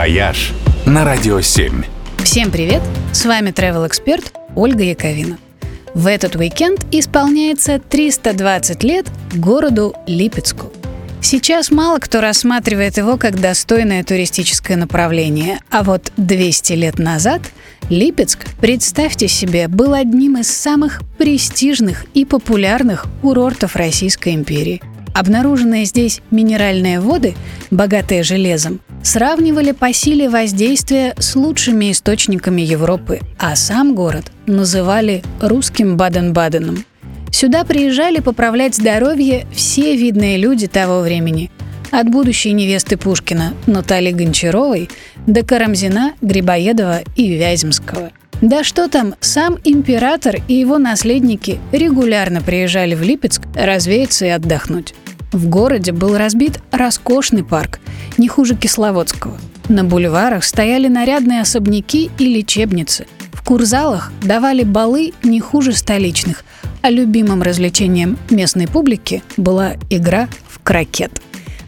«Вояж» на Радио 7. Всем привет! С вами travel эксперт Ольга Яковина. В этот уикенд исполняется 320 лет городу Липецку. Сейчас мало кто рассматривает его как достойное туристическое направление, а вот 200 лет назад Липецк, представьте себе, был одним из самых престижных и популярных курортов Российской империи. Обнаруженные здесь минеральные воды, богатые железом, сравнивали по силе воздействия с лучшими источниками Европы, а сам город называли русским Баден-Баденом. Сюда приезжали поправлять здоровье все видные люди того времени. От будущей невесты Пушкина Натальи Гончаровой до Карамзина, Грибоедова и Вяземского. Да что там, сам император и его наследники регулярно приезжали в Липецк развеяться и отдохнуть. В городе был разбит роскошный парк, не хуже Кисловодского. На бульварах стояли нарядные особняки и лечебницы. В курзалах давали балы не хуже столичных, а любимым развлечением местной публики была игра в крокет.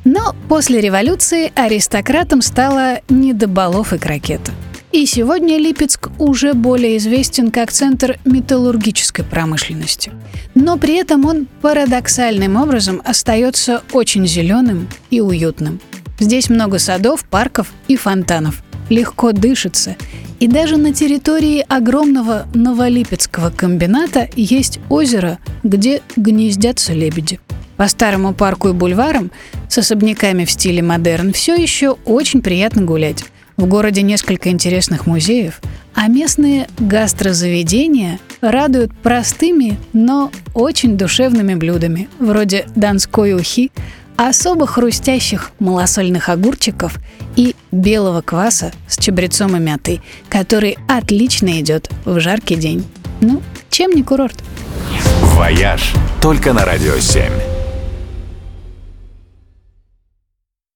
Но после революции аристократам стало не до балов и крокета. И сегодня Липецк уже более известен как центр металлургической промышленности. Но при этом он парадоксальным образом остается очень зеленым и уютным. Здесь много садов, парков и фонтанов. Легко дышится. И даже на территории огромного Новолипецкого комбината есть озеро, где гнездятся лебеди. По старому парку и бульварам с особняками в стиле модерн все еще очень приятно гулять. В городе несколько интересных музеев, а местные гастрозаведения радуют простыми, но очень душевными блюдами, вроде донской ухи, особо хрустящих малосольных огурчиков и белого кваса с чабрецом и мятой, который отлично идет в жаркий день. Ну, чем не курорт? «Вояж» только на Радио 7.